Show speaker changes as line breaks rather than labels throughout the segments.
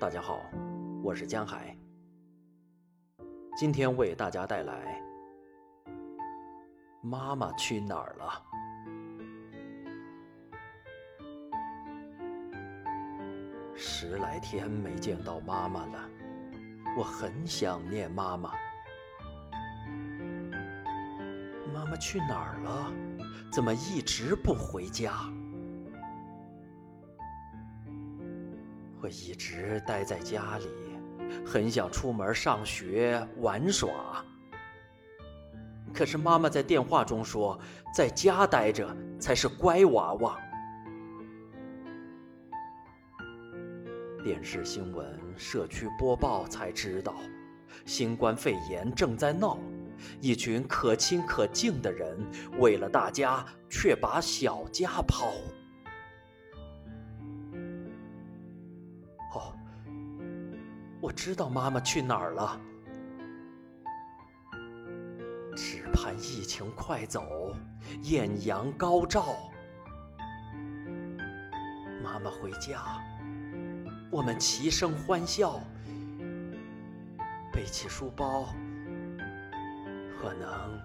大家好，我是江海。今天为大家带来《妈妈去哪儿了》。十来天没见到妈妈了，我很想念妈妈。妈妈去哪儿了？怎么一直不回家？我一直待在家里，很想出门上学玩耍。可是妈妈在电话中说，在家待着才是乖娃娃。电视新闻、社区播报才知道，新冠肺炎正在闹，一群可亲可敬的人为了大家，却把小家抛。哦，我知道妈妈去哪儿了，只盼疫情快走，艳阳高照，妈妈回家，我们齐声欢笑，背起书包，可能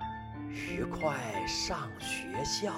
愉快上学校。